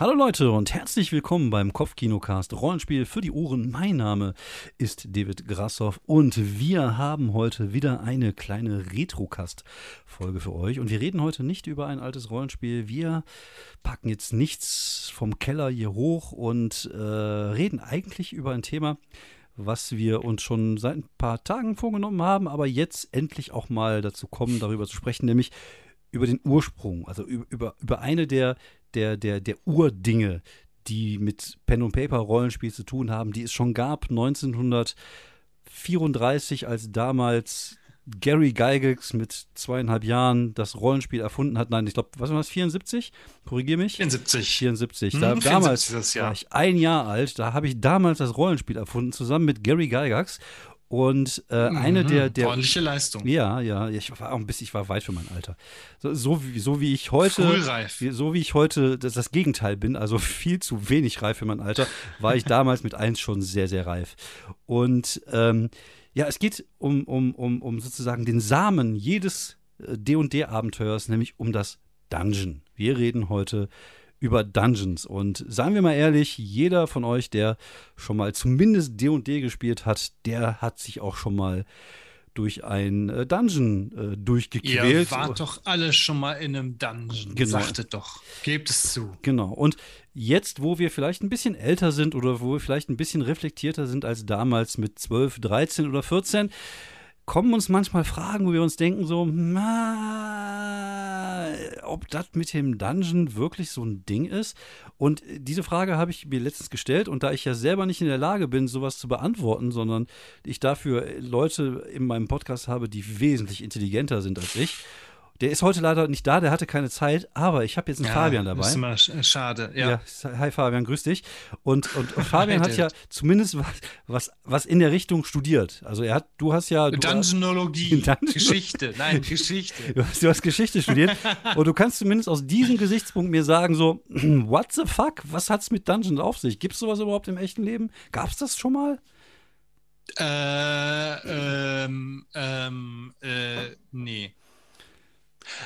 Hallo Leute und herzlich willkommen beim Kopfkinocast Rollenspiel für die Ohren. Mein Name ist David Grassoff und wir haben heute wieder eine kleine Retrocast-Folge für euch. Und wir reden heute nicht über ein altes Rollenspiel. Wir packen jetzt nichts vom Keller hier hoch und äh, reden eigentlich über ein Thema, was wir uns schon seit ein paar Tagen vorgenommen haben, aber jetzt endlich auch mal dazu kommen, darüber zu sprechen, nämlich über den Ursprung, also über, über eine der der, der, der Urdinge, die mit Pen und Paper Rollenspiel zu tun haben, die es schon gab 1934, als damals Gary Gygax mit zweieinhalb Jahren das Rollenspiel erfunden hat. Nein, ich glaube, was war das, 74? Korrigier mich. 74. 74. Hm, da, 74 damals war ich ein Jahr alt, da habe ich damals das Rollenspiel erfunden, zusammen mit Gary Gygax. Und äh, mhm, eine der, der ordentliche Leistung. Ja, ja, ich war auch ein bisschen, ich war weit für mein Alter. So, so, wie, so wie ich heute, Frühreif. so wie ich heute das, das, Gegenteil bin, also viel zu wenig reif für mein Alter, war ich damals mit eins schon sehr, sehr reif. Und ähm, ja, es geht um, um, um, um sozusagen den Samen jedes D&D-Abenteuers, nämlich um das Dungeon. Wir reden heute über Dungeons. Und seien wir mal ehrlich, jeder von euch, der schon mal zumindest D&D gespielt hat, der hat sich auch schon mal durch ein äh, Dungeon äh, durchgequält. Ihr wart doch alle schon mal in einem Dungeon, genau. sagtet doch. Gebt es zu. Genau. Und jetzt, wo wir vielleicht ein bisschen älter sind oder wo wir vielleicht ein bisschen reflektierter sind als damals mit 12, 13 oder 14, kommen uns manchmal Fragen, wo wir uns denken so, na, ob das mit dem Dungeon wirklich so ein Ding ist. Und diese Frage habe ich mir letztens gestellt und da ich ja selber nicht in der Lage bin, sowas zu beantworten, sondern ich dafür Leute in meinem Podcast habe, die wesentlich intelligenter sind als ich, der ist heute leider nicht da, der hatte keine Zeit, aber ich habe jetzt einen ja, Fabian dabei. Ist immer schade, ja. ja. Hi Fabian, grüß dich. Und, und, und Fabian hat ja zumindest was, was, was in der Richtung studiert. Also er hat, du hast ja. Dungeonologie, Dungeon Geschichte, nein, Geschichte. Du hast, du hast Geschichte studiert und du kannst zumindest aus diesem Gesichtspunkt mir sagen, so, what the fuck, was hat's mit Dungeons auf sich? Gibt es sowas überhaupt im echten Leben? Gab es das schon mal? Äh, ähm, ähm, äh, nee.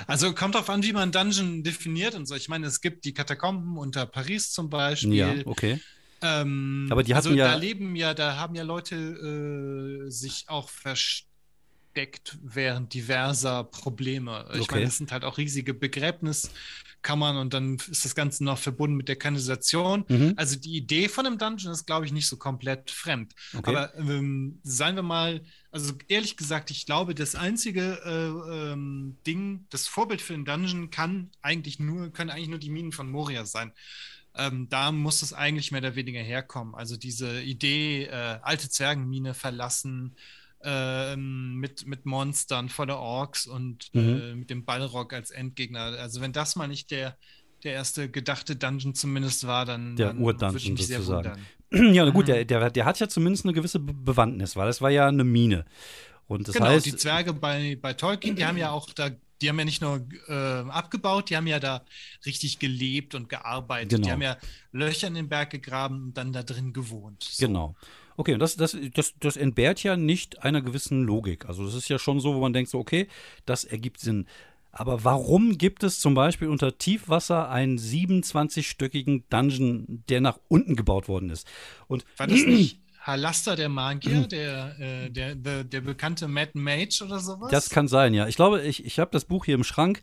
Also kommt darauf an, wie man Dungeon definiert und so. Ich meine, es gibt die Katakomben unter Paris zum Beispiel. Ja, okay. Ähm, Aber die hatten also ja. Da leben ja, da haben ja Leute äh, sich auch versteckt während diverser Probleme. Ich okay. meine, das sind halt auch riesige Begräbniskammern und dann ist das Ganze noch verbunden mit der Kanalisation. Mhm. Also die Idee von einem Dungeon ist, glaube ich, nicht so komplett fremd. Okay. Aber ähm, seien wir mal also ehrlich gesagt, ich glaube, das einzige äh, ähm, Ding, das Vorbild für den Dungeon kann eigentlich nur, können eigentlich nur die Minen von Moria sein. Ähm, da muss es eigentlich mehr oder weniger herkommen. Also diese Idee, äh, alte Zwergenmine verlassen, äh, mit, mit Monstern voller Orks und äh, mhm. mit dem Ballrock als Endgegner. Also wenn das mal nicht der, der erste gedachte Dungeon zumindest war, dann, der Urdungeon sozusagen. Ja, gut, der, der, der hat ja zumindest eine gewisse Bewandtnis, weil es war ja eine Mine. Und das genau, heißt, die Zwerge bei, bei Tolkien, die haben ja auch da, die haben ja nicht nur äh, abgebaut, die haben ja da richtig gelebt und gearbeitet. Genau. Die haben ja Löcher in den Berg gegraben und dann da drin gewohnt. So. Genau. Okay, und das, das, das, das entbehrt ja nicht einer gewissen Logik. Also das ist ja schon so, wo man denkt, so, okay, das ergibt Sinn. Aber warum gibt es zum Beispiel unter Tiefwasser einen 27-stöckigen Dungeon, der nach unten gebaut worden ist? Und War das nicht Halaster der Magier, der, äh, der, der, der, bekannte Mad Mage oder sowas? Das kann sein, ja. Ich glaube, ich, ich habe das Buch hier im Schrank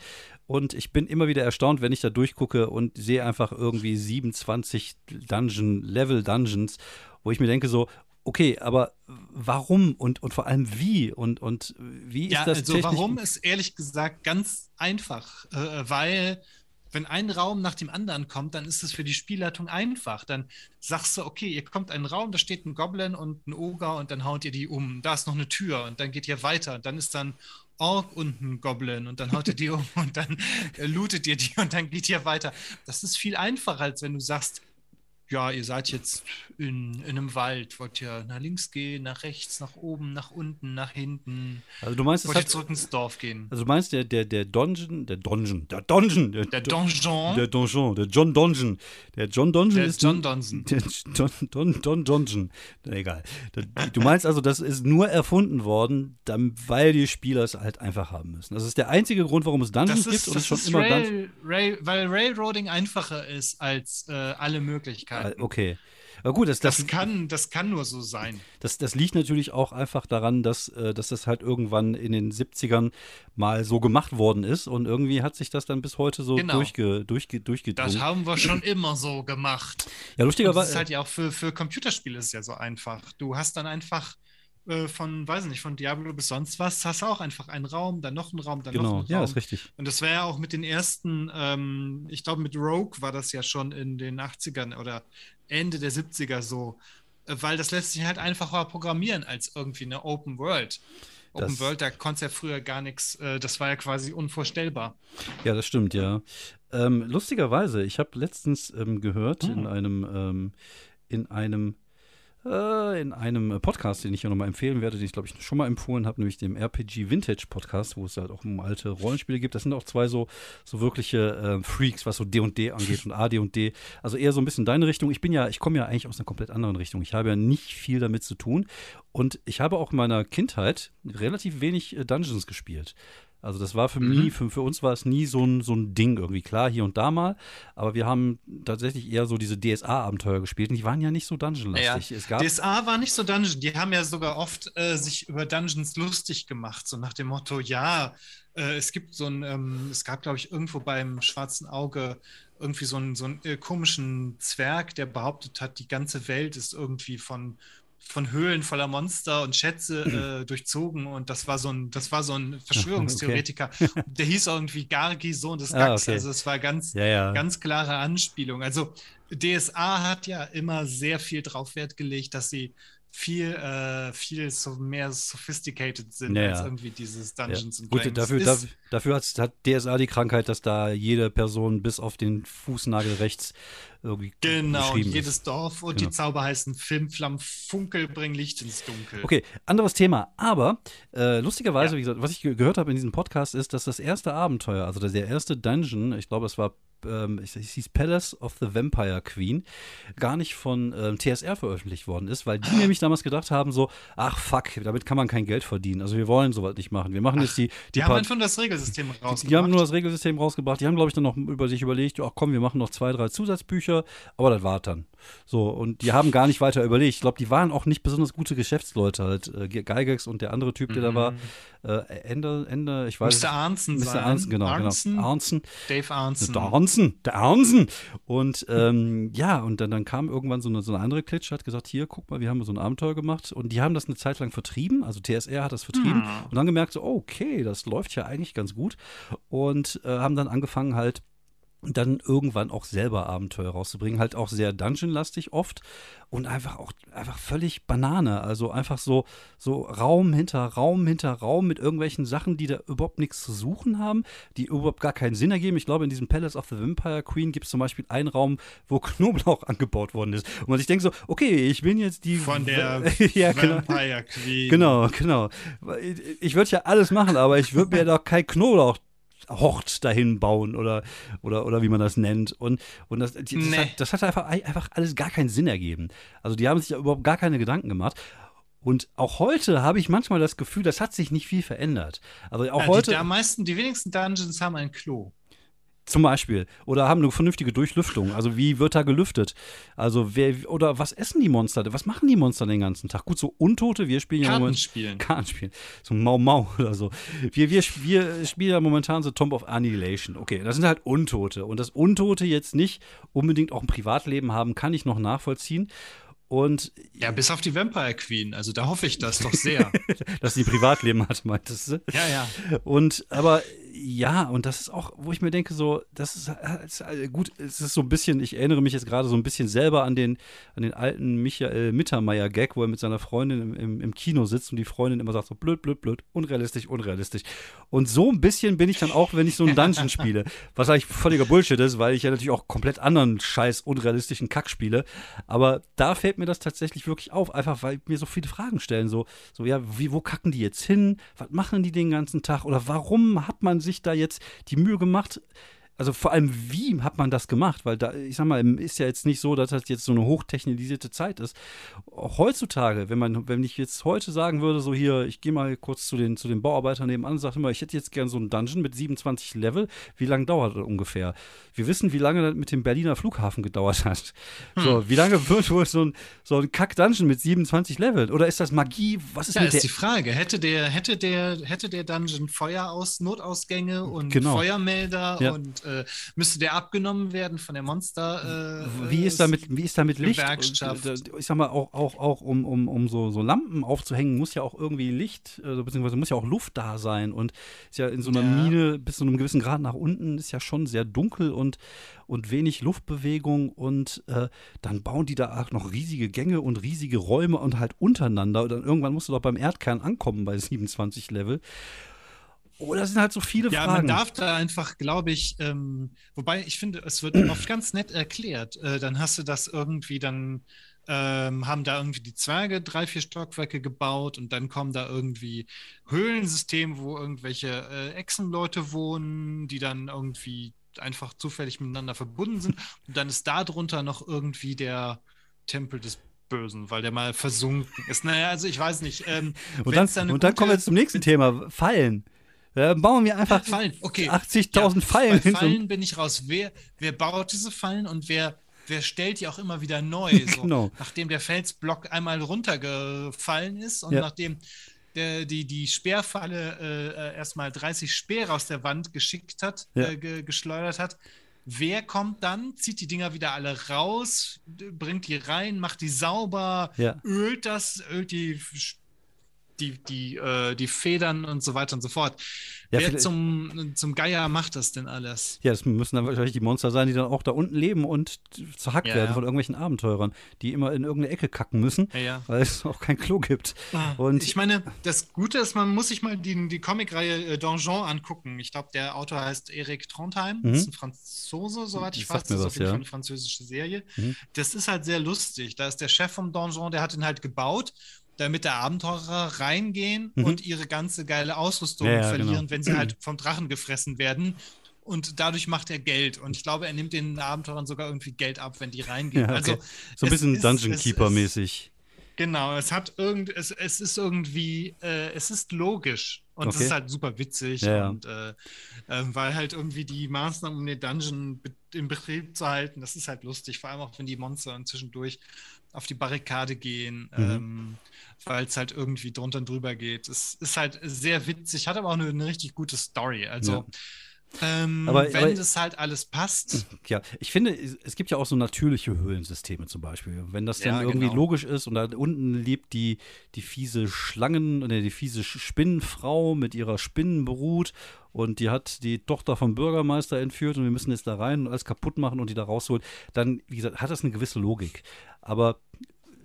und ich bin immer wieder erstaunt, wenn ich da durchgucke und sehe einfach irgendwie 27 Dungeon, Level Dungeons, wo ich mir denke so, okay, aber warum und, und vor allem wie und, und wie ist ja, das also warum ist ehrlich gesagt ganz einfach, äh, weil wenn ein Raum nach dem anderen kommt, dann ist es für die Spielleitung einfach. Dann sagst du, okay, ihr kommt einen Raum, da steht ein Goblin und ein Ogre und dann haut ihr die um. Da ist noch eine Tür und dann geht ihr weiter. Dann ist dann Ork und ein Goblin und dann haut ihr die um und dann äh, lootet ihr die und dann geht ihr weiter. Das ist viel einfacher, als wenn du sagst, ja, ihr seid jetzt in, in einem Wald, wollt ihr nach links gehen, nach rechts, nach oben, nach unten, nach hinten. Also du meinst, wollt ihr zurück ins Dorf gehen. Also du meinst, der, der, der Donjon, der Donjon, der Donjon, der, der Donjon, der Donjon, der John Donjon, der John Donjon der ist John Donjon, der John Don Don Donjon, egal. Du meinst also, das ist nur erfunden worden, weil die Spieler es halt einfach haben müssen. Das ist der einzige Grund, warum es Dungeons ist, gibt und es schon immer Rail, Rail, weil Railroading einfacher ist als äh, alle Möglichkeiten. Ah, okay. Aber gut, das, das, das, kann, das kann nur so sein. Das, das liegt natürlich auch einfach daran, dass, äh, dass das halt irgendwann in den 70ern mal so gemacht worden ist und irgendwie hat sich das dann bis heute so genau. durchge, durchge, durchgedrungen. Das haben wir schon immer so gemacht. Ja, lustigerweise. Das ist halt ja auch für, für Computerspiele ist ja so einfach. Du hast dann einfach äh, von, weiß nicht, von Diablo bis sonst was, hast du auch einfach einen Raum, dann noch einen Raum, dann genau. noch einen Raum. Ja, ist richtig. Und das wäre ja auch mit den ersten, ähm, ich glaube, mit Rogue war das ja schon in den 80ern oder Ende der 70er so, äh, weil das lässt sich halt einfacher programmieren als irgendwie eine Open World. Open das, World, da konnte ja früher gar nichts, äh, das war ja quasi unvorstellbar. Ja, das stimmt, ja. Ähm, lustigerweise, ich habe letztens ähm, gehört hm. in einem, ähm, in einem in einem Podcast, den ich ja nochmal empfehlen werde, den ich glaube ich schon mal empfohlen habe, nämlich dem RPG Vintage Podcast, wo es halt auch um alte Rollenspiele gibt. Das sind auch zwei so, so wirkliche äh, Freaks, was so D&D angeht und AD&D. Also eher so ein bisschen deine Richtung. Ich bin ja, ich komme ja eigentlich aus einer komplett anderen Richtung. Ich habe ja nicht viel damit zu tun und ich habe auch in meiner Kindheit relativ wenig äh, Dungeons gespielt. Also das war für mhm. mich, für, für uns war es nie so ein, so ein Ding irgendwie. Klar, hier und da mal, aber wir haben tatsächlich eher so diese DSA-Abenteuer gespielt und die waren ja nicht so dungeonlastig. Ja, DSA war nicht so Dungeon, die haben ja sogar oft äh, sich über Dungeons lustig gemacht, so nach dem Motto, ja, äh, es gibt so ein, ähm, es gab glaube ich irgendwo beim Schwarzen Auge irgendwie so einen, so einen äh, komischen Zwerg, der behauptet hat, die ganze Welt ist irgendwie von von Höhlen voller Monster und Schätze äh, durchzogen und das war so ein, das war so ein Verschwörungstheoretiker. Okay. Der hieß irgendwie Gargi, Sohn des Gax. Ah, okay. Also es war ganz, ja, ja. ganz klare Anspielung. Also DSA hat ja immer sehr viel drauf Wert gelegt, dass sie viel, äh, viel so mehr sophisticated sind ja, als irgendwie dieses Dungeons ja. Gut, dafür, dafür, dafür hat, hat, DSA die Krankheit, dass da jede Person bis auf den Fußnagel rechts irgendwie Genau, jedes ist. Dorf und genau. die Zauber heißen Filmflamm, Funkel, bring Licht ins Dunkel. Okay, anderes Thema. Aber äh, lustigerweise, ja. wie gesagt, was ich gehört habe in diesem Podcast ist, dass das erste Abenteuer, also der erste Dungeon, ich glaube, es war ähm, es hieß Palace of the Vampire Queen, gar nicht von ähm, TSR veröffentlicht worden ist, weil die nämlich damals gedacht haben, so, ach fuck, damit kann man kein Geld verdienen. Also wir wollen sowas nicht machen. Wir machen ach, jetzt die. Die, die haben einfach das Regelsystem rausgebracht. Die, die, haben nur das Regelsystem rausgebracht. Die haben, glaube ich, dann noch über sich überlegt, ach komm, wir machen noch zwei, drei Zusatzbücher, aber das war dann. So, und die haben gar nicht weiter überlegt. Ich glaube, die waren auch nicht besonders gute Geschäftsleute halt. Äh, Geigex und der andere Typ, der mhm. da war, äh, Ende, Ende, ich weiß Mr. Arnson Mr. Arnson, genau, genau. Arnson, genau. Arnson. Dave Arnson. Der Arnson, der Arnson. Und ähm, ja, und dann, dann kam irgendwann so eine, so eine andere Klitsche, hat gesagt, hier, guck mal, wir haben so ein Abenteuer gemacht. Und die haben das eine Zeit lang vertrieben, also TSR hat das vertrieben. Hm. Und dann gemerkt so, okay, das läuft ja eigentlich ganz gut. Und äh, haben dann angefangen halt und dann irgendwann auch selber Abenteuer rauszubringen, halt auch sehr Dungeon-lastig oft und einfach auch einfach völlig Banane, also einfach so so Raum hinter Raum hinter Raum mit irgendwelchen Sachen, die da überhaupt nichts zu suchen haben, die überhaupt gar keinen Sinn ergeben. Ich glaube, in diesem Palace of the Vampire Queen gibt es zum Beispiel einen Raum, wo Knoblauch angebaut worden ist und man sich denkt so, okay, ich bin jetzt die von der ja, genau. Vampire Queen. Genau, genau. Ich würde ja alles machen, aber ich würde mir doch kein Knoblauch Hort dahin bauen oder, oder, oder wie man das nennt. Und, und das, das, nee. hat, das hat einfach, einfach alles gar keinen Sinn ergeben. Also die haben sich überhaupt gar keine Gedanken gemacht. Und auch heute habe ich manchmal das Gefühl, das hat sich nicht viel verändert. Also auch ja, heute. Die, die meisten, die wenigsten Dungeons haben ein Klo. Zum Beispiel. Oder haben eine vernünftige Durchlüftung. Also wie wird da gelüftet? Also wer, oder was essen die Monster? Was machen die Monster den ganzen Tag? Gut, so Untote, wir spielen ja momentan. Spielen. Kartenspielen. So Mau Mau oder so. Wir, wir, wir spielen ja momentan so Tomb of Annihilation. Okay, das sind halt Untote. Und das Untote jetzt nicht unbedingt auch ein Privatleben haben, kann ich noch nachvollziehen. Und ja, bis auf die Vampire Queen. Also da hoffe ich das doch sehr. Dass sie Privatleben hat, meintest du? Ja, ja. Und aber Ja, und das ist auch, wo ich mir denke, so, das ist, ist gut, es ist so ein bisschen, ich erinnere mich jetzt gerade so ein bisschen selber an den, an den alten Michael Mittermeier-Gag, wo er mit seiner Freundin im, im, im, Kino sitzt und die Freundin immer sagt so blöd, blöd, blöd, unrealistisch, unrealistisch. Und so ein bisschen bin ich dann auch, wenn ich so einen Dungeon spiele, was eigentlich völliger Bullshit ist, weil ich ja natürlich auch komplett anderen scheiß unrealistischen Kack spiele. Aber da fällt mir das tatsächlich wirklich auf, einfach weil mir so viele Fragen stellen, so, so ja, wie, wo kacken die jetzt hin? Was machen die den ganzen Tag? Oder warum hat man sich da jetzt die Mühe gemacht, also vor allem, wie hat man das gemacht? Weil da, ich sag mal, ist ja jetzt nicht so, dass das jetzt so eine hochtechnisierte Zeit ist. Auch heutzutage, wenn man, wenn ich jetzt heute sagen würde, so hier, ich gehe mal kurz zu den, zu den Bauarbeitern nebenan und sage immer, ich hätte jetzt gern so einen Dungeon mit 27 Level, wie lange dauert das ungefähr? Wir wissen, wie lange das mit dem Berliner Flughafen gedauert hat. Hm. So, wie lange wird wohl so ein, so ein Kack-Dungeon mit 27 Level? Oder ist das Magie? Was ist ja, ist die Frage. Hätte der, hätte der, hätte der Dungeon Feueraus, Notausgänge und genau. Feuermelder ja. und äh, müsste der abgenommen werden von der Monster. Äh, wie ist damit, wie ist damit Licht? Gewerkschaft. Äh, ich sag mal, auch, auch, auch um, um, um so, so Lampen aufzuhängen, muss ja auch irgendwie Licht, also, beziehungsweise muss ja auch Luft da sein. Und ist ja in so einer ja. Mine bis zu einem gewissen Grad nach unten ist ja schon sehr dunkel und, und wenig Luftbewegung. Und äh, dann bauen die da auch noch riesige Gänge und riesige Räume und halt untereinander. Und dann irgendwann musst du doch beim Erdkern ankommen bei 27 Level. Oh, das sind halt so viele ja, Fragen. Ja, man darf da einfach, glaube ich, ähm, wobei ich finde, es wird oft ganz nett erklärt. Äh, dann hast du das irgendwie, dann ähm, haben da irgendwie die Zwerge drei, vier Stockwerke gebaut und dann kommen da irgendwie Höhlensysteme, wo irgendwelche äh, Echsenleute wohnen, die dann irgendwie einfach zufällig miteinander verbunden sind. Und dann ist da drunter noch irgendwie der Tempel des Bösen, weil der mal versunken ist. Naja, also ich weiß nicht. Ähm, und dann, dann und dann kommen wir zum nächsten Thema: Fallen. Äh, bauen wir einfach Fallen. Okay. 80.000 ja, Fallen. Bei Fallen bin ich raus. Wer, wer baut diese Fallen und wer, wer stellt die auch immer wieder neu? So, genau. Nachdem der Felsblock einmal runtergefallen ist und ja. nachdem der, die, die Speerfalle äh, äh erstmal 30 Speere aus der Wand geschickt hat, ja. äh, ge geschleudert hat. Wer kommt dann, zieht die Dinger wieder alle raus, bringt die rein, macht die sauber, ja. ölt das, ölt die die, die, äh, die Federn und so weiter und so fort. Ja, Wer zum, zum Geier macht das denn alles? Ja, das müssen dann wahrscheinlich die Monster sein, die dann auch da unten leben und zerhackt ja, werden ja. von irgendwelchen Abenteurern, die immer in irgendeine Ecke kacken müssen, ja, weil es auch kein Klo gibt. Ah, und ich meine, das Gute ist, man muss sich mal die, die Comicreihe äh, Donjon angucken. Ich glaube, der Autor heißt Erik Trondheim, mhm. ist ein Franzose, soweit ich, ich weiß. Das ist auf jeden Fall eine französische Serie. Mhm. Das ist halt sehr lustig. Da ist der Chef vom Donjon, der hat ihn halt gebaut damit der Abenteurer reingehen mhm. und ihre ganze geile Ausrüstung ja, ja, verlieren, genau. wenn sie halt vom Drachen gefressen werden. Und dadurch macht er Geld. Und ich glaube, er nimmt den Abenteurern sogar irgendwie Geld ab, wenn die reingehen. Ja, okay. Also so ein bisschen Dungeon Keeper-mäßig. Genau, es hat irgend, es, es ist irgendwie, äh, es ist logisch und es ist halt super witzig ja, und äh, äh, weil halt irgendwie die Maßnahmen, um den Dungeon in Betrieb zu halten, das ist halt lustig, vor allem auch wenn die Monster zwischendurch auf die Barrikade gehen. Mhm. Ähm, weil es halt irgendwie drunter und drüber geht. Es ist halt sehr witzig, hat aber auch eine, eine richtig gute Story. Also. Ja. Ähm, aber, wenn das halt alles passt. Ja, ich finde, es gibt ja auch so natürliche Höhlensysteme zum Beispiel. Wenn das dann ja, irgendwie genau. logisch ist und da unten lebt die, die fiese Schlangen oder die fiese Spinnenfrau mit ihrer Spinnenbrut und die hat die Tochter vom Bürgermeister entführt und wir müssen jetzt da rein und alles kaputt machen und die da rausholen, dann, wie gesagt, hat das eine gewisse Logik. Aber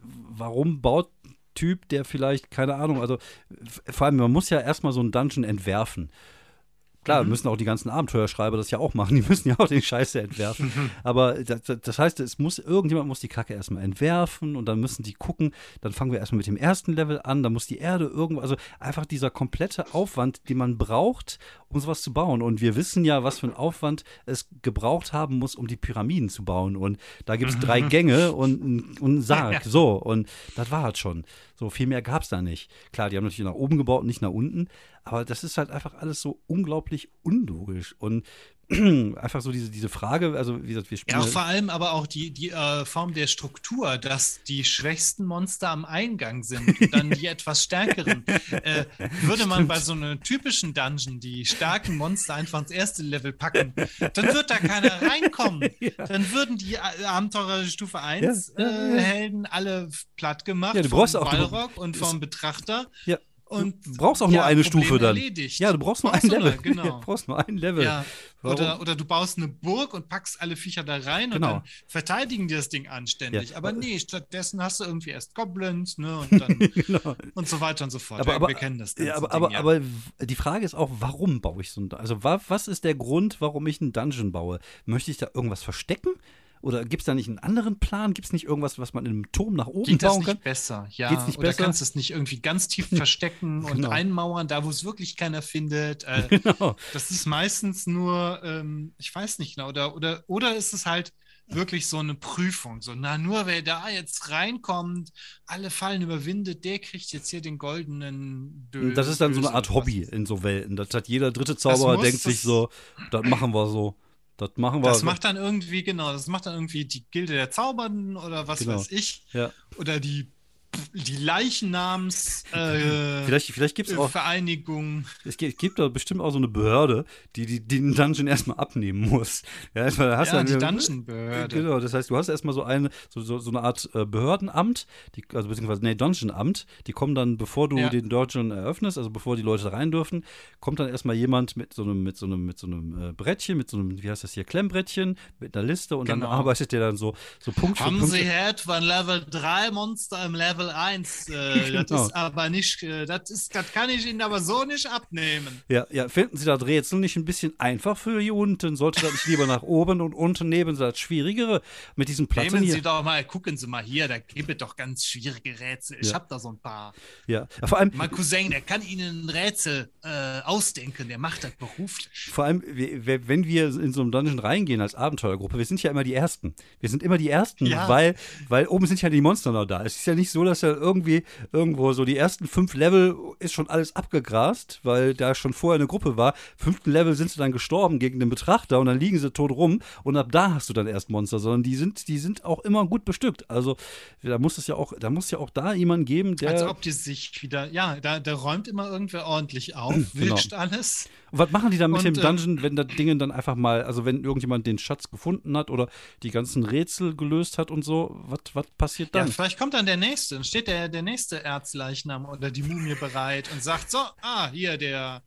warum baut Typ, der vielleicht, keine Ahnung, also vor allem, man muss ja erstmal so einen Dungeon entwerfen. Klar, mhm. müssen auch die ganzen Abenteuerschreiber das ja auch machen. Die müssen ja auch den Scheiße entwerfen. Aber das, das, heißt, es muss, irgendjemand muss die Kacke erstmal entwerfen und dann müssen die gucken. Dann fangen wir erstmal mit dem ersten Level an. Dann muss die Erde irgendwo, also einfach dieser komplette Aufwand, den man braucht, um sowas zu bauen. Und wir wissen ja, was für ein Aufwand es gebraucht haben muss, um die Pyramiden zu bauen. Und da gibt es drei Gänge und, und einen Sarg. So, und das war halt schon. So, viel mehr gab es da nicht. Klar, die haben natürlich nach oben gebaut, nicht nach unten. Aber das ist halt einfach alles so unglaublich unlogisch. Und einfach so diese, diese Frage, also wie gesagt, wir spielen. Ja, vor allem aber auch die, die äh, Form der Struktur, dass die schwächsten Monster am Eingang sind und dann die etwas stärkeren. Äh, würde man bei so einem typischen Dungeon die starken Monster einfach ins erste Level packen, dann wird da keiner reinkommen. ja. Dann würden die Abenteurer Stufe 1 ja, äh, Helden alle platt gemacht ja, du brauchst auch, Ballrock und vom Betrachter. Ja Und du brauchst auch ja, nur eine Problem Stufe dann. Erledigt. Ja, du brauchst nur ein Level. Genau. Ja, brauchst nur ein Level. Ja. Oder, oder du baust eine Burg und packst alle Viecher da rein genau. und dann verteidigen die das Ding anständig. Ja. Aber nee, stattdessen hast du irgendwie erst Goblins, ne? Und dann genau. und so weiter und so fort. Aber, aber, wir kennen das. Ja, aber, Ding, aber, aber die Frage ist auch, warum baue ich so ein Also was ist der Grund, warum ich einen Dungeon baue? Möchte ich da irgendwas verstecken? Oder gibt es da nicht einen anderen Plan? Gibt es nicht irgendwas, was man in einem Turm nach oben Geht bauen kann? Geht das nicht besser? Ja, Geht's nicht oder besser? kannst du es nicht irgendwie ganz tief verstecken und genau. einmauern, da wo es wirklich keiner findet? Äh, genau. Das ist meistens nur, ähm, ich weiß nicht genau, oder, oder, oder ist es halt wirklich so eine Prüfung. So, na, nur wer da jetzt reinkommt, alle Fallen überwindet, der kriegt jetzt hier den goldenen Dö Das ist dann so eine Art Hobby in so Welten. Das hat jeder dritte Zauberer, denkt sich so, das machen wir so. Das machen wir. Das macht dann irgendwie, genau, das macht dann irgendwie die Gilde der Zaubernden oder was genau. weiß ich. Ja. Oder die die Leichennams äh, vielleicht, vielleicht gibt's auch, Vereinigung. Es gibt, gibt da bestimmt auch so eine Behörde, die, die, die den Dungeon erstmal abnehmen muss. Ja, erstmal hast ja die Dungeon-Behörde. Genau, das heißt, du hast erstmal so eine, so, so, so eine Art äh, Behördenamt, die, also beziehungsweise, nee, Dungeon-Amt, die kommen dann, bevor du ja. den Dungeon eröffnest, also bevor die Leute rein dürfen, kommt dann erstmal jemand mit so einem, mit so einem, mit so einem äh, Brettchen, mit so einem, wie heißt das hier, Klemmbrettchen, mit einer Liste und genau. dann arbeitet der dann so, so Punkt Haben für Punkt. Sie Head von Level 3 Monster im Level Level 1. Äh, genau. Das ist aber nicht, äh, das, ist, das kann ich Ihnen aber so nicht abnehmen. Ja, ja, finden Sie das Rätsel nicht ein bisschen einfach für hier unten? Sollte das nicht lieber nach oben und unten neben Sie das Schwierigere mit diesen Platten Nehmen? Sie doch mal, gucken Sie mal hier, da gibt es doch ganz schwierige Rätsel. Ich ja. habe da so ein paar. Ja, vor allem. Mein Cousin, der kann Ihnen ein Rätsel äh, ausdenken, der macht das beruflich. Vor allem, wenn wir in so einem Dungeon reingehen als Abenteuergruppe, wir sind ja immer die Ersten. Wir sind immer die Ersten, ja. weil, weil oben sind ja die Monster noch da. Es ist ja nicht so, dass dass ja irgendwie irgendwo so die ersten fünf Level ist schon alles abgegrast, weil da schon vorher eine Gruppe war. Fünften Level sind sie dann gestorben gegen den Betrachter und dann liegen sie tot rum und ab da hast du dann erst Monster, sondern die sind, die sind auch immer gut bestückt. Also da muss es ja auch, da muss ja auch da jemand geben, der. Als ob die sich wieder, ja, da, da räumt immer irgendwer ordentlich auf, genau. wischt alles. Und was machen die dann mit und, dem äh, Dungeon, wenn das Ding dann einfach mal, also wenn irgendjemand den Schatz gefunden hat oder die ganzen Rätsel gelöst hat und so, was passiert dann? Ja, vielleicht kommt dann der nächste steht der, der nächste Erzleichnam oder die Mumie bereit und sagt: So, ah, hier, der,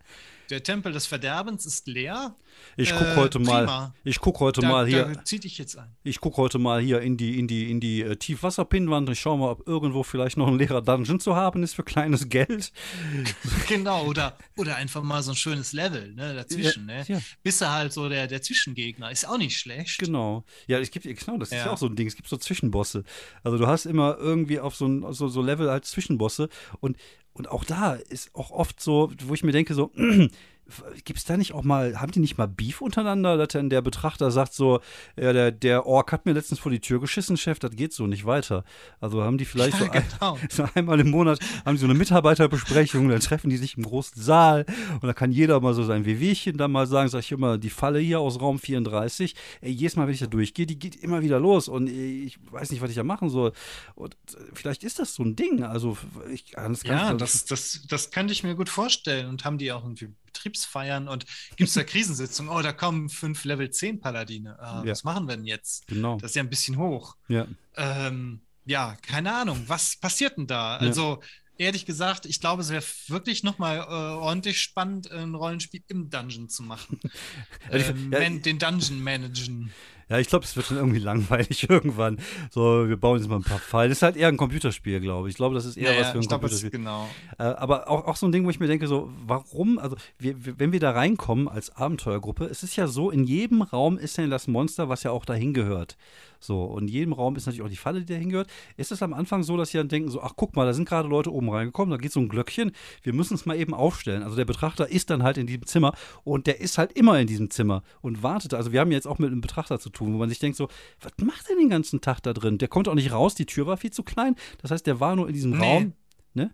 der Tempel des Verderbens ist leer. Ich gucke äh, heute mal. Prima. Ich gucke heute da, mal hier. Da zieh dich jetzt ein. Ich gucke heute mal hier in die in die in die äh, Tiefwasserpinnwand. Ich schaue mal, ob irgendwo vielleicht noch ein leerer Dungeon zu haben ist für kleines Geld. genau oder oder einfach mal so ein schönes Level ne, dazwischen. Ja, ne? Ja. Bist du halt so der der Zwischengegner ist auch nicht schlecht. Genau. Ja, es gibt genau das ja. ist ja auch so ein Ding. Es gibt so Zwischenbosse. Also du hast immer irgendwie auf so ein so, so Level halt Zwischenbosse und und auch da ist auch oft so, wo ich mir denke so gibt es da nicht auch mal, haben die nicht mal Beef untereinander, dass dann der Betrachter sagt so, ja, der, der Ork hat mir letztens vor die Tür geschissen, Chef, das geht so nicht weiter. Also haben die vielleicht ja, so, genau. ein, so, einmal im Monat, haben die so eine Mitarbeiterbesprechung, dann treffen die sich im großen Saal und da kann jeder mal so sein Wehwehchen dann mal sagen, sag ich immer, die Falle hier aus Raum 34, ey, jedes Mal, wenn ich da durchgehe, die geht immer wieder los und ich weiß nicht, was ich da machen soll. Und vielleicht ist das so ein Ding, also ich kann es Ja, das, das, das könnte ich mir gut vorstellen und haben die auch irgendwie Betriebsfeiern und gibt es da Krisensitzungen? Oh, da kommen fünf Level 10 Paladine. Äh, ja. Was machen wir denn jetzt? Genau. Das ist ja ein bisschen hoch. Ja. Ähm, ja, keine Ahnung. Was passiert denn da? Also, ehrlich gesagt, ich glaube, es wäre wirklich nochmal äh, ordentlich spannend, ein Rollenspiel im Dungeon zu machen. ähm, ja, den Dungeon managen. Ja, ich glaube, es wird schon irgendwie langweilig irgendwann. So, wir bauen jetzt mal ein paar Pfeile. Das ist halt eher ein Computerspiel, glaube ich. Ich glaube, das ist eher ja, was für ein glaub, Computerspiel. genau. Äh, aber auch, auch so ein Ding, wo ich mir denke, so, warum, also, wir, wenn wir da reinkommen als Abenteuergruppe, es ist ja so, in jedem Raum ist ja das Monster, was ja auch dahin gehört. So, und in jedem Raum ist natürlich auch die Falle, die dahin gehört. Ist es am Anfang so, dass sie dann denken, so, ach guck mal, da sind gerade Leute oben reingekommen, da geht so ein Glöckchen, wir müssen es mal eben aufstellen. Also der Betrachter ist dann halt in diesem Zimmer und der ist halt immer in diesem Zimmer und wartet. Also wir haben jetzt auch mit einem Betrachter zu tun, wo man sich denkt, so, was macht er den ganzen Tag da drin? Der konnte auch nicht raus, die Tür war viel zu klein. Das heißt, der war nur in diesem nee. Raum. Ne?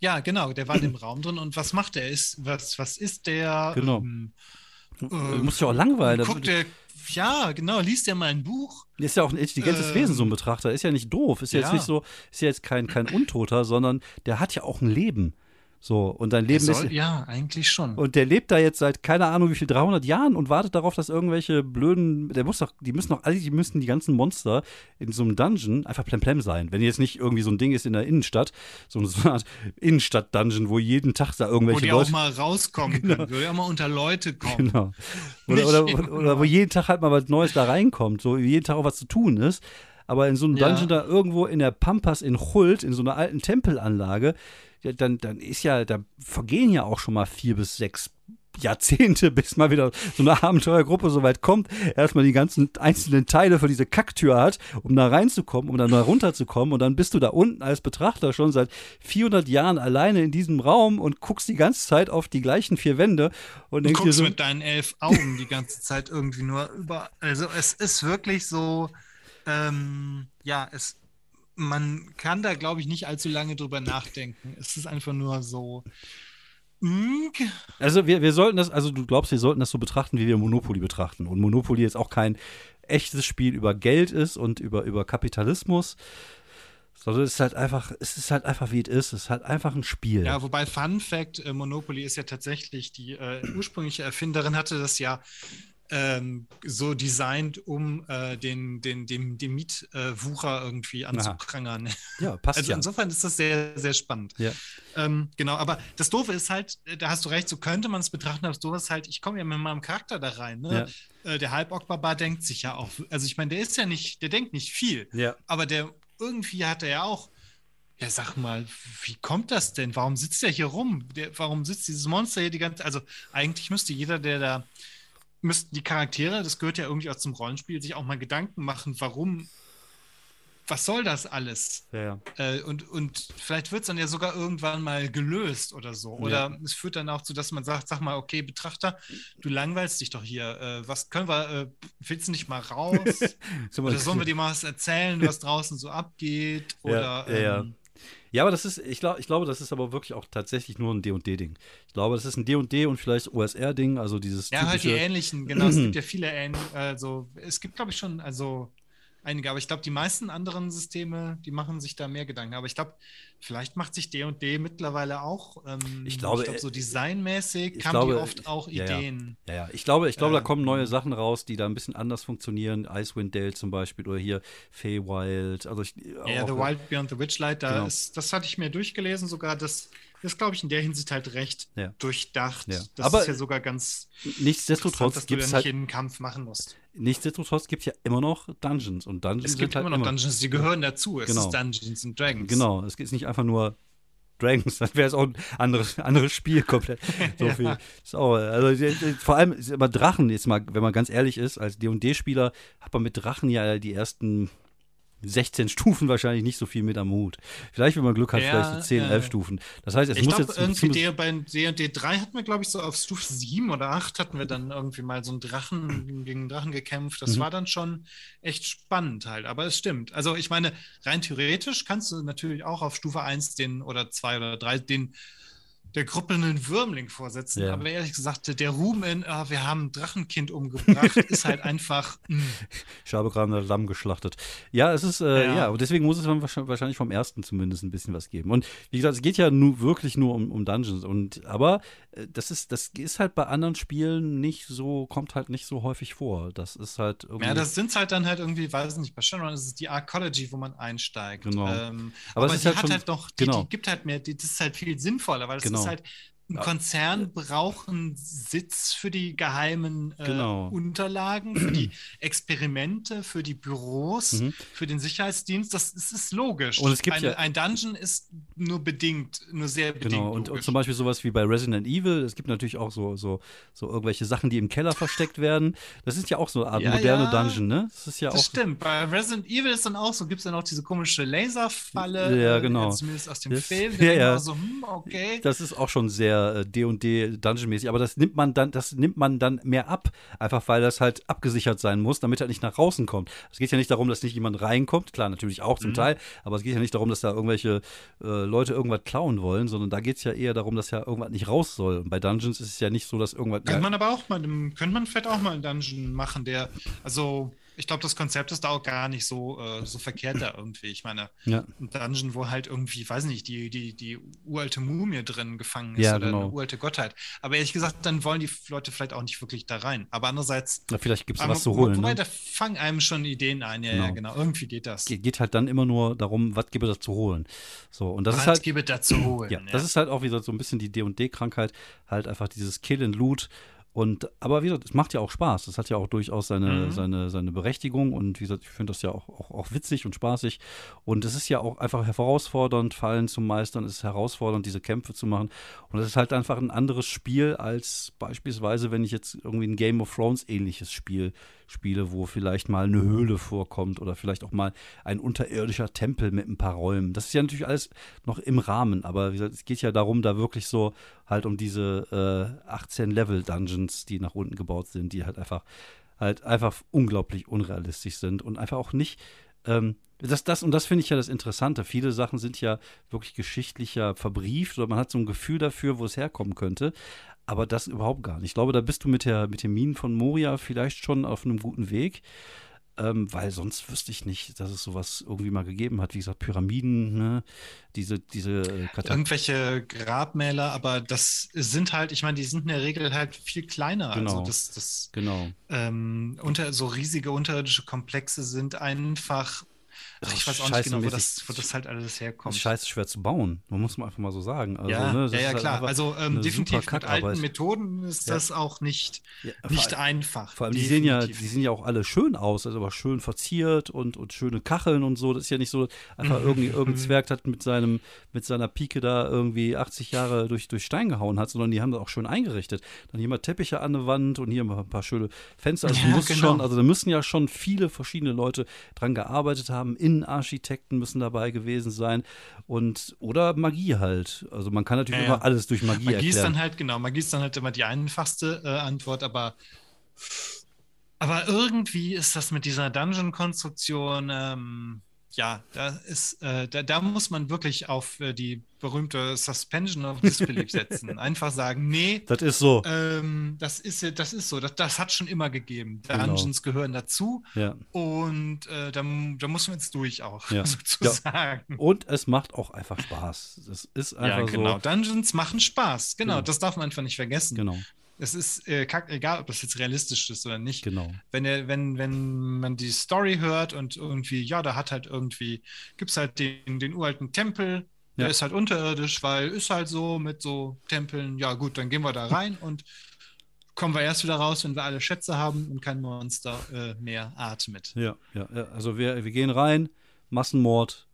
Ja, genau, der war in dem Raum drin. Und was macht er? Ist, was, was ist der? Genau. Ähm, äh, muss ja auch langweilen. Guckt der, ja, genau, liest ja mal ein Buch. Ist ja auch ein intelligentes ähm, Wesen, so ein Betrachter. Ist ja nicht doof. Ist ja, jetzt nicht so, ist ja jetzt kein, kein Untoter, sondern der hat ja auch ein Leben. So, und dein Leben soll, ist. Ja, eigentlich schon. Und der lebt da jetzt seit keine Ahnung wie viel, 300 Jahren und wartet darauf, dass irgendwelche blöden. Der muss doch, die müssen doch, alle, die müssten die ganzen Monster in so einem Dungeon einfach plemplem sein. Wenn jetzt nicht irgendwie so ein Ding ist in der Innenstadt, so, so eine Art Innenstadt-Dungeon, wo jeden Tag da irgendwelche wo die Leute. auch mal rauskommen genau. können, wo ja mal unter Leute kommen. Genau. Oder, oder, oder, oder, wo jeden Tag halt mal was Neues da reinkommt, so jeden Tag auch was zu tun ist. Aber in so einem Dungeon ja. da irgendwo in der Pampas in Chult, in so einer alten Tempelanlage, dann, dann ist ja, da vergehen ja auch schon mal vier bis sechs Jahrzehnte, bis mal wieder so eine Abenteuergruppe so weit kommt, erstmal die ganzen einzelnen Teile für diese Kacktür hat, um da reinzukommen, um dann da runterzukommen. Und dann bist du da unten als Betrachter schon seit 400 Jahren alleine in diesem Raum und guckst die ganze Zeit auf die gleichen vier Wände und du guckst so, mit deinen elf Augen die ganze Zeit irgendwie nur über, also es ist wirklich so, ähm, ja, es man kann da, glaube ich, nicht allzu lange drüber nachdenken. Es ist einfach nur so. Also wir, wir sollten das, also du glaubst, wir sollten das so betrachten, wie wir Monopoly betrachten. Und Monopoly jetzt auch kein echtes Spiel über Geld ist und über, über Kapitalismus, sondern es ist halt einfach, es ist halt einfach, wie es ist. Es ist halt einfach ein Spiel. Ja, wobei Fun Fact, äh, Monopoly ist ja tatsächlich, die äh, ursprüngliche Erfinderin hatte das ja ähm, so designt, um äh, den, den, den, den Mietwucher äh, irgendwie anzuprangern. Ja, passt Also ja. insofern ist das sehr, sehr spannend. Ja. Ähm, genau, aber das Doofe ist halt, äh, da hast du recht, so könnte man es betrachten, aber das Doofe ist halt, ich komme ja mit meinem Charakter da rein. Ne? Ja. Äh, der Halbokbaba denkt sich ja auch, also ich meine, der ist ja nicht, der denkt nicht viel, ja. aber der irgendwie hat er ja auch ja, sag mal, wie kommt das denn? Warum sitzt der hier rum? Der, warum sitzt dieses Monster hier die ganze Also eigentlich müsste jeder, der da müssten die Charaktere, das gehört ja irgendwie auch zum Rollenspiel, sich auch mal Gedanken machen, warum, was soll das alles? Ja, ja. Äh, und, und vielleicht wird es dann ja sogar irgendwann mal gelöst oder so. Oder ja. es führt dann auch zu, dass man sagt, sag mal, okay, Betrachter, du langweilst dich doch hier. Äh, was können wir, äh, willst du nicht mal raus? oder sollen wir dir mal was erzählen, was draußen so abgeht? Oder, ähm, ja, aber das ist, ich, glaub, ich glaube, das ist aber wirklich auch tatsächlich nur ein D&D-Ding. Ich glaube, das ist ein D&D und vielleicht OSR-Ding, also dieses Ja, halt die ähnlichen, genau. es gibt ja viele ähnliche, also es gibt, glaube ich, schon, also einige, aber ich glaube, die meisten anderen Systeme, die machen sich da mehr Gedanken. Aber ich glaube, vielleicht macht sich D&D mittlerweile auch, ähm, ich glaube, ich glaube so äh, designmäßig haben glaube, die oft auch ja, Ideen. Ja, ja, ich glaube, ich glaube, äh, da kommen neue Sachen raus, die da ein bisschen anders funktionieren. Icewind Dale zum Beispiel oder hier Feywild. Also ich, ja, The Wild Beyond the Witchlight, da genau. ist, das hatte ich mir durchgelesen sogar, das ist, glaube ich, in der Hinsicht halt recht ja. durchdacht. Ja. Das Aber ist ja sogar ganz nichtsdestotrotz gibt es ja halt, jeden Kampf machen musst. Nichtsdestotrotz gibt es ja immer noch Dungeons und Dungeons Es gibt halt immer noch Dungeons, die gehören dazu. Es genau. ist Dungeons and Dragons. Genau, es ist nicht einfach nur Dragons, dann wäre es auch ein anderes, anderes Spiel komplett. So ja. viel. So, also vor allem immer Drachen, jetzt mal, wenn man ganz ehrlich ist, als D&D-Spieler hat man mit Drachen ja die ersten 16 Stufen wahrscheinlich nicht so viel mit am Hut. Vielleicht, wenn man Glück hat, ja, vielleicht so 10, äh, 11 Stufen. Das heißt, es ich muss glaub, jetzt. Irgendwie der, bei D&D 3 hatten wir, glaube ich, so auf Stufe 7 oder 8 hatten wir dann irgendwie mal so einen Drachen gegen einen Drachen gekämpft. Das mhm. war dann schon echt spannend halt. Aber es stimmt. Also, ich meine, rein theoretisch kannst du natürlich auch auf Stufe 1 den oder 2 oder 3 den der Gruppe einen Würmling vorsetzen. Ja. Aber ehrlich gesagt, der Ruhm in, oh, wir haben ein Drachenkind umgebracht, ist halt einfach. Mh. Mm. Ich habe gerade ein Lamm geschlachtet. Ja, es ist, äh, ja. ja. deswegen muss es wahrscheinlich vom ersten zumindest ein bisschen was geben. Und wie gesagt, es geht ja nur, wirklich nur um, um Dungeons. Und, aber äh, das ist, das ist halt bei anderen Spielen nicht so, kommt halt nicht so häufig vor. Das ist halt irgendwie. Ja, das sind halt dann halt irgendwie, weiß nicht, bei Shadowrun ist es die Arcology, wo man einsteigt. Genau. Ähm, aber, aber die halt hat schon, halt doch, die, genau. die gibt halt mehr, die, das ist halt viel sinnvoller, weil es genau. ist halt ein Konzern braucht einen Sitz für die geheimen äh, genau. Unterlagen, für die Experimente, für die Büros, mhm. für den Sicherheitsdienst. Das, das, ist logisch. Und es gibt Eine, ja, ein Dungeon ist nur bedingt, nur sehr bedingt. Genau, und, und, zum Beispiel sowas wie bei Resident Evil. Es gibt natürlich auch so, so, so irgendwelche Sachen, die im Keller versteckt werden. Das ist ja auch so eine Art ja, moderne ja. Dungeon, ne? Das ist ja das auch. Stimmt. Bei Resident Evil ist dann auch so, gibt es dann auch diese komische Laserfalle. Ja, genau. Äh, zumindest aus dem das, Film. Ja, ja. So, hm, okay. Das ist auch schon sehr D&D äh, Dungeon-mäßig, aber das nimmt man dann, das nimmt man dann mehr ab, einfach weil das halt abgesichert sein muss, damit er nicht nach draußen kommt. Es geht ja nicht darum, dass nicht jemand reinkommt, klar, natürlich auch zum mhm. Teil, aber es geht ja nicht darum, dass da irgendwelche äh, Leute irgendwas klauen wollen, sondern da geht es ja eher darum, dass ja irgendwas nicht raus soll. Und bei Dungeons ist es ja nicht so, dass irgendwas. Könnte man aber auch mal, könnte man vielleicht auch mal einen Dungeon machen, der, also ich glaube, das Konzept ist da auch gar nicht so, äh, so verkehrt da irgendwie. Ich meine, ja. ein Dungeon, wo halt irgendwie, weiß nicht, die, die, die uralte Mumie drin gefangen ist ja, oder genau. eine uralte Gottheit. Aber ehrlich gesagt, dann wollen die Leute vielleicht auch nicht wirklich da rein. Aber andererseits. Na, vielleicht gibt es was zu holen. Wobei, ne? da fangen einem schon Ideen ein. Ja, genau. ja, genau. Irgendwie geht das. Ge geht halt dann immer nur darum, was gibt es da zu holen. So, und das was ist halt. gibt es da zu holen? Ja, das ist halt auch wieder so ein bisschen die D&D-Krankheit. Halt einfach dieses Kill and Loot und aber wie gesagt, es macht ja auch Spaß. Das hat ja auch durchaus seine, mhm. seine, seine Berechtigung und wie gesagt, ich finde das ja auch, auch, auch witzig und spaßig. Und es ist ja auch einfach herausfordernd, Fallen zu meistern, es ist herausfordernd, diese Kämpfe zu machen. Und es ist halt einfach ein anderes Spiel als beispielsweise, wenn ich jetzt irgendwie ein Game of Thrones ähnliches Spiel spiele, wo vielleicht mal eine Höhle vorkommt oder vielleicht auch mal ein unterirdischer Tempel mit ein paar Räumen. Das ist ja natürlich alles noch im Rahmen, aber wie gesagt, es geht ja darum, da wirklich so halt um diese äh, 18 Level Dungeons, die nach unten gebaut sind, die halt einfach halt einfach unglaublich unrealistisch sind und einfach auch nicht ähm, das, das, und das finde ich ja das Interessante. Viele Sachen sind ja wirklich geschichtlicher verbrieft oder man hat so ein Gefühl dafür, wo es herkommen könnte aber das überhaupt gar nicht. Ich glaube, da bist du mit, der, mit den Minen von Moria vielleicht schon auf einem guten Weg. Ähm, weil sonst wüsste ich nicht, dass es sowas irgendwie mal gegeben hat. Wie gesagt, Pyramiden, ne? diese, diese äh, Irgendwelche Grabmäler, aber das sind halt, ich meine, die sind in der Regel halt viel kleiner. Also genau. Also das, das genau. Ähm, unter, so riesige unterirdische Komplexe sind einfach Ach, ich weiß auch nicht genau, wo das, wo das halt alles herkommt. Ist scheiße schwer zu bauen. Man muss man einfach mal so sagen. Also, ja, ne, ja, ja, halt klar. Also ähm, definitiv mit alten Methoden ist ja. das auch nicht, ja, nicht einfach. Vor allem, die sehen, ja, die sehen ja auch alle schön aus, also aber schön verziert und, und schöne Kacheln und so. Das ist ja nicht so, einfach irgendwie irgendein Zwerg hat mit, seinem, mit seiner Pike da irgendwie 80 Jahre durch, durch Stein gehauen hat, sondern die haben das auch schön eingerichtet. Dann hier mal Teppiche an der Wand und hier mal ein paar schöne Fenster. Also, ja, genau. schon, also da müssen ja schon viele verschiedene Leute dran gearbeitet haben, Innenarchitekten müssen dabei gewesen sein und oder Magie halt. Also man kann natürlich ja, immer alles durch Magie, Magie erklären. ist dann halt, genau, Magie ist dann halt immer die einfachste äh, Antwort, aber aber irgendwie ist das mit dieser Dungeon-Konstruktion ähm, ja, da ist, äh, da, da, muss man wirklich auf äh, die berühmte Suspension of Disbelief setzen. Einfach sagen, nee, das ist so. Ähm, das ist das ist so. Das, das hat schon immer gegeben. Genau. Dungeons genau. gehören dazu. Ja. Und äh, da, da muss man jetzt durch auch, ja. sozusagen. Ja. Und es macht auch einfach Spaß. Das ist einfach ja, genau. so. Dungeons machen Spaß. Genau, genau, das darf man einfach nicht vergessen. Genau. Es ist äh, egal, ob das jetzt realistisch ist oder nicht. Genau. Wenn, er, wenn, wenn man die Story hört und irgendwie, ja, da hat halt irgendwie, gibt es halt den, den uralten Tempel, der ja. ist halt unterirdisch, weil ist halt so mit so Tempeln, ja gut, dann gehen wir da rein und kommen wir erst wieder raus, wenn wir alle Schätze haben und kein Monster äh, mehr atmet. Ja, ja, ja. Also wir, wir gehen rein, Massenmord,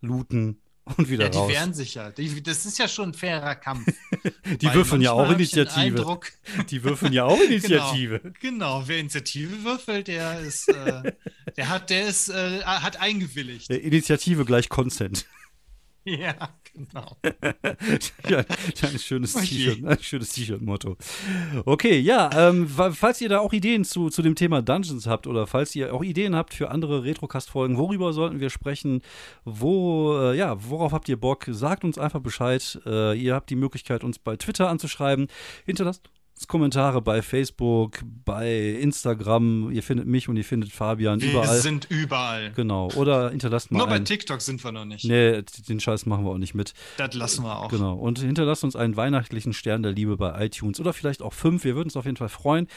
looten, und wieder ja, die raus. wehren sich ja. Die, das ist ja schon ein fairer Kampf. die würfeln ja auch Initiative. Die würfeln ja auch Initiative. genau, genau, wer Initiative würfelt, der ist, äh, der hat, der ist, äh, hat eingewilligt. Initiative gleich Consent. Ja, genau. ja, ein schönes oh T-Shirt, ein schönes T-Shirt-Motto. Okay, ja, ähm, falls ihr da auch Ideen zu, zu dem Thema Dungeons habt oder falls ihr auch Ideen habt für andere Retrocast-Folgen, worüber sollten wir sprechen? Wo, äh, ja, worauf habt ihr Bock? Sagt uns einfach Bescheid. Äh, ihr habt die Möglichkeit, uns bei Twitter anzuschreiben. Hinterlasst Kommentare bei Facebook, bei Instagram. Ihr findet mich und ihr findet Fabian wir überall. Wir sind überall. Genau. Oder hinterlasst mal. Nur bei ein... TikTok sind wir noch nicht. Nee, den Scheiß machen wir auch nicht mit. Das lassen wir auch. Genau. Und hinterlasst uns einen weihnachtlichen Stern der Liebe bei iTunes oder vielleicht auch fünf. Wir würden uns auf jeden Fall freuen.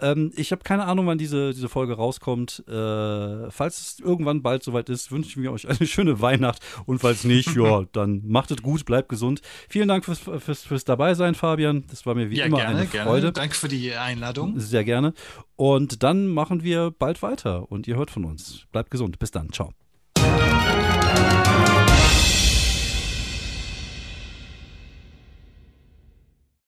Ähm, ich habe keine Ahnung, wann diese, diese Folge rauskommt. Äh, falls es irgendwann bald soweit ist, wünschen wir euch eine schöne Weihnacht. Und falls nicht, ja, dann macht es gut, bleibt gesund. Vielen Dank fürs, fürs, fürs dabei sein, Fabian. Das war mir wie ja, immer gerne, eine Freude. Gerne. Danke für die Einladung. Sehr gerne. Und dann machen wir bald weiter und ihr hört von uns. Bleibt gesund. Bis dann. Ciao.